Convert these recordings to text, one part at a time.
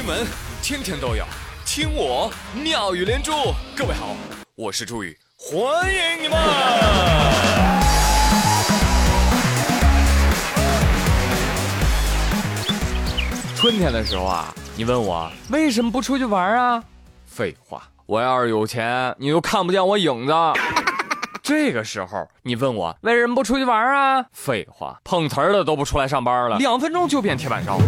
新闻天天都有，听我妙语连珠。各位好，我是朱宇，欢迎你们。春天的时候啊，你问我为什么不出去玩啊？废话，我要是有钱，你都看不见我影子。这个时候你问我为什么不出去玩啊？废话，碰瓷儿的都不出来上班了，两分钟就变铁板烧。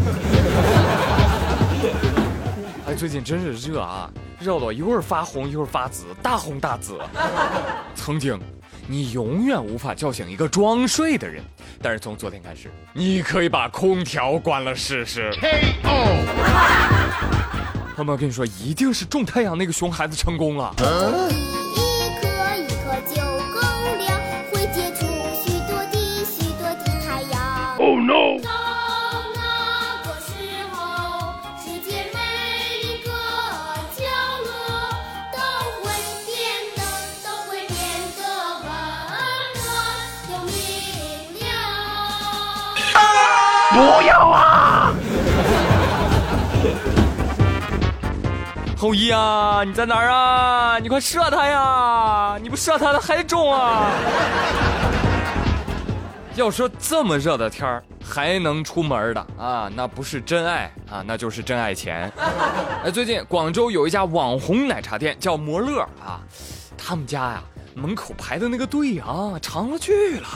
哎，最近真是热啊，热到一会儿发红一会儿发紫，大红大紫。曾经，你永远无法叫醒一个装睡的人，但是从昨天开始，你可以把空调关了试试。朋友们，我跟你说，一定是种太阳那个熊孩子成功了。Oh no！不要啊！后羿啊，你在哪儿啊？你快射他呀！你不射他，他还中啊！要说这么热的天儿还能出门的啊，那不是真爱啊，那就是真爱钱。哎，最近广州有一家网红奶茶店叫摩乐啊，他们家呀门口排的那个队啊长了去了，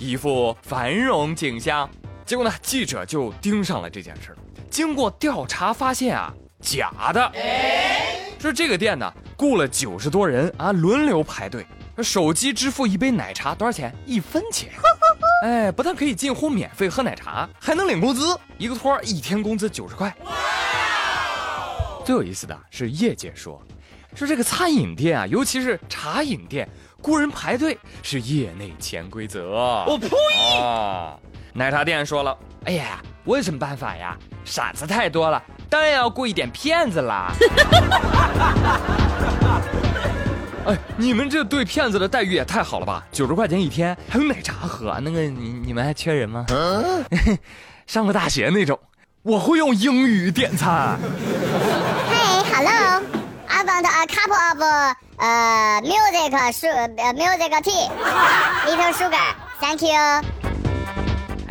一副繁荣景象。结果呢，记者就盯上了这件事儿。经过调查发现啊，假的。说这个店呢雇了九十多人啊，轮流排队，手机支付一杯奶茶多少钱？一分钱。哎，不但可以近乎免费喝奶茶，还能领工资，一个托一天工资九十块。最有意思的是，业界说，说这个餐饮店啊，尤其是茶饮店，雇人排队是业内潜规则。我呸！啊，奶茶店说了，哎呀，我有什么办法呀？傻子太多了，当然要雇一点骗子啦。哎，你们这对骗子的待遇也太好了吧！九十块钱一天，还有奶茶喝。那个，你你们还缺人吗？上过大学那种，我会用英语点餐。Hey, hello. I want a cup of uh music su uh, music tea, little sugar. Thank you.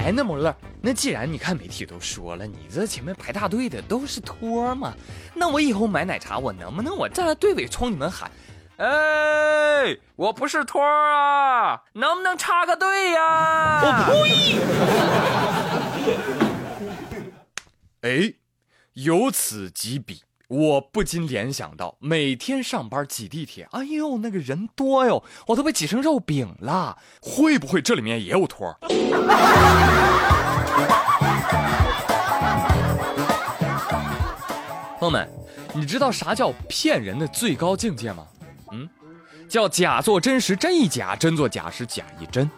还，那么乐，那既然你看媒体都说了，你这前面排大队的都是托嘛，那我以后买奶茶，我能不能我站在队尾冲你们喊？哎，我不是托啊，能不能插个队呀？我呸！哎，由此及彼，我不禁联想到，每天上班挤地铁，哎呦，那个人多哟，我都被挤成肉饼了。会不会这里面也有托？朋友们，你知道啥叫骗人的最高境界吗？嗯，叫假作真时真亦假，真作假时假亦真。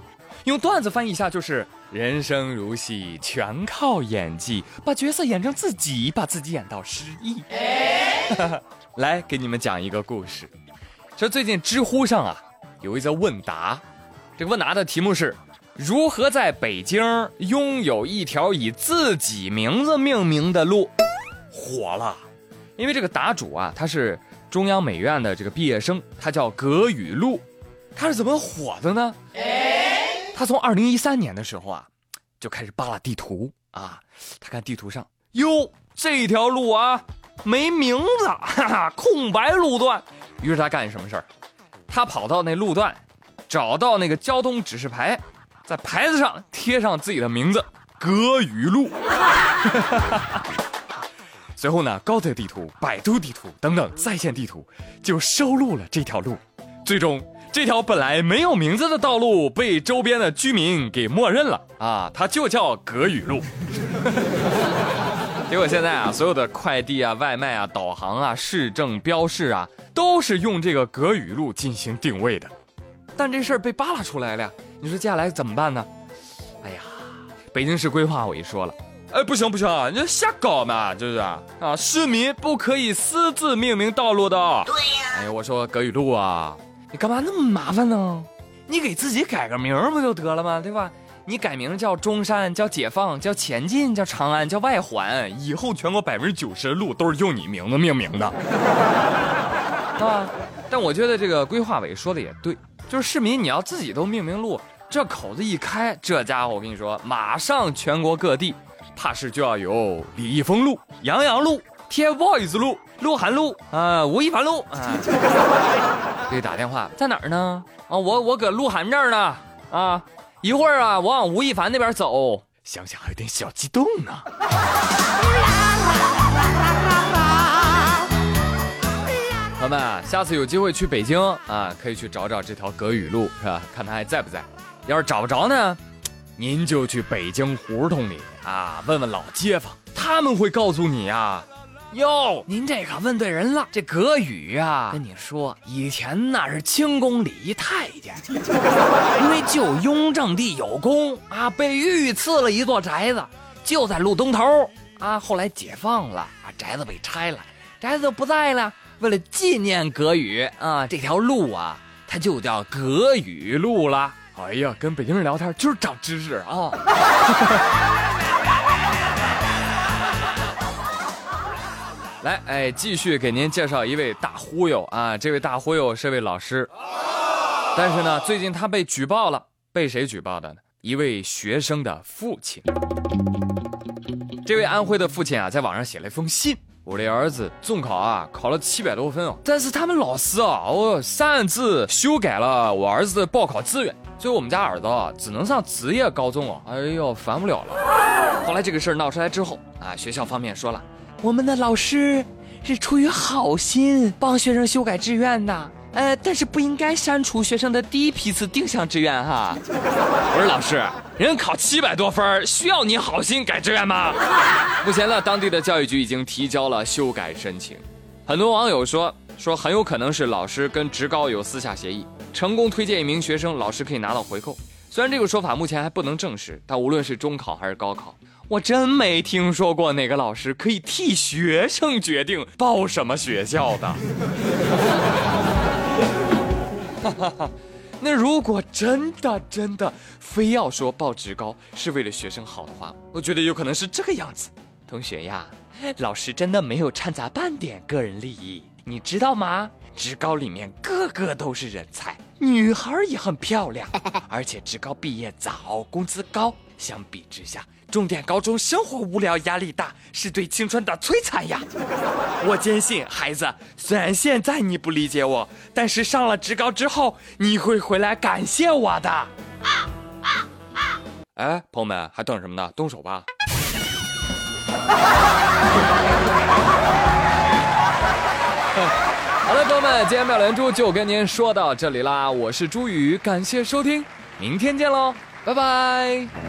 用段子翻译一下就是：人生如戏，全靠演技，把角色演成自己，把自己演到失忆。来给你们讲一个故事。说最近知乎上啊有一则问答，这个问答的题目是：如何在北京拥有一条以自己名字命名的路？火了，因为这个答主啊他是中央美院的这个毕业生，他叫葛雨露。他是怎么火的呢？他从二零一三年的时候啊，就开始扒拉地图啊，他看地图上，哟，这条路啊没名字，哈哈，空白路段。于是他干什么事儿？他跑到那路段，找到那个交通指示牌，在牌子上贴上自己的名字——葛雨露。随后呢，高德地图、百度地图等等在线地图就收录了这条路。最终，这条本来没有名字的道路被周边的居民给默认了啊，它就叫葛雨路。结果现在啊，所有的快递啊、外卖啊、导航啊、市政标示啊，都是用这个葛雨路进行定位的。但这事儿被扒拉出来了呀，你说接下来怎么办呢？哎呀，北京市规划委说了。哎，不行不行，你这瞎搞嘛，就是啊，市民不可以私自命名道路的。对呀。哎呀，我说葛雨路啊，你干嘛那么麻烦呢？你给自己改个名不就得了吗？对吧？你改名叫中山，叫解放，叫前进，叫长安，叫外环，以后全国百分之九十的路都是用你名字命名的，啊！但我觉得这个规划委说的也对，就是市民你要自己都命名路，这口子一开，这家伙我跟你说，马上全国各地，怕是就要有李易峰路、杨洋路、TFBOYS 路、鹿晗路啊、吴亦凡路啊。给打电话在哪儿呢？啊，我我搁鹿晗这儿呢啊。一会儿啊，我往吴亦凡那边走，想想还有点小激动呢。朋友们啊，下次有机会去北京啊，可以去找找这条葛雨路，是吧？看他还在不在。要是找不着呢，您就去北京胡同里啊，问问老街坊，他们会告诉你啊。哟，您这可问对人了。这葛宇啊，跟你说，以前那是清宫里一太监，因为救雍正帝有功啊，被御赐了一座宅子，就在路东头啊。后来解放了啊，宅子被拆了，宅子就不在了。为了纪念葛宇啊，这条路啊，它就叫葛宇路了。哎呀，跟北京人聊天就是长知识啊。来，哎，继续给您介绍一位大忽悠啊！这位大忽悠是位老师，但是呢，最近他被举报了，被谁举报的呢？一位学生的父亲。这位安徽的父亲啊，在网上写了一封信：我的儿子中考啊，考了七百多分哦，但是他们老师啊，哦，擅自修改了我儿子的报考志愿，所以我们家儿子啊，只能上职业高中哦。哎呦，烦不了了。后来这个事儿闹出来之后啊，学校方面说了。我们的老师是出于好心帮学生修改志愿的，呃，但是不应该删除学生的第一批次定向志愿哈。我说老师，人考七百多分，需要你好心改志愿吗？目前呢，当地的教育局已经提交了修改申请。很多网友说说很有可能是老师跟职高有私下协议，成功推荐一名学生，老师可以拿到回扣。虽然这个说法目前还不能证实，但无论是中考还是高考。我真没听说过哪个老师可以替学生决定报什么学校的。那如果真的真的非要说报职高是为了学生好的话，我觉得有可能是这个样子。同学呀，老师真的没有掺杂半点个人利益，你知道吗？职高里面个个都是人才，女孩也很漂亮，而且职高毕业早，工资高。相比之下，重点高中生活无聊，压力大，是对青春的摧残呀！我坚信，孩子，虽然现在你不理解我，但是上了职高之后，你会回来感谢我的。哎，朋友们，还等什么呢？动手吧！好了，朋友们，今天妙连珠就跟您说到这里啦，我是朱宇，感谢收听，明天见喽，拜拜。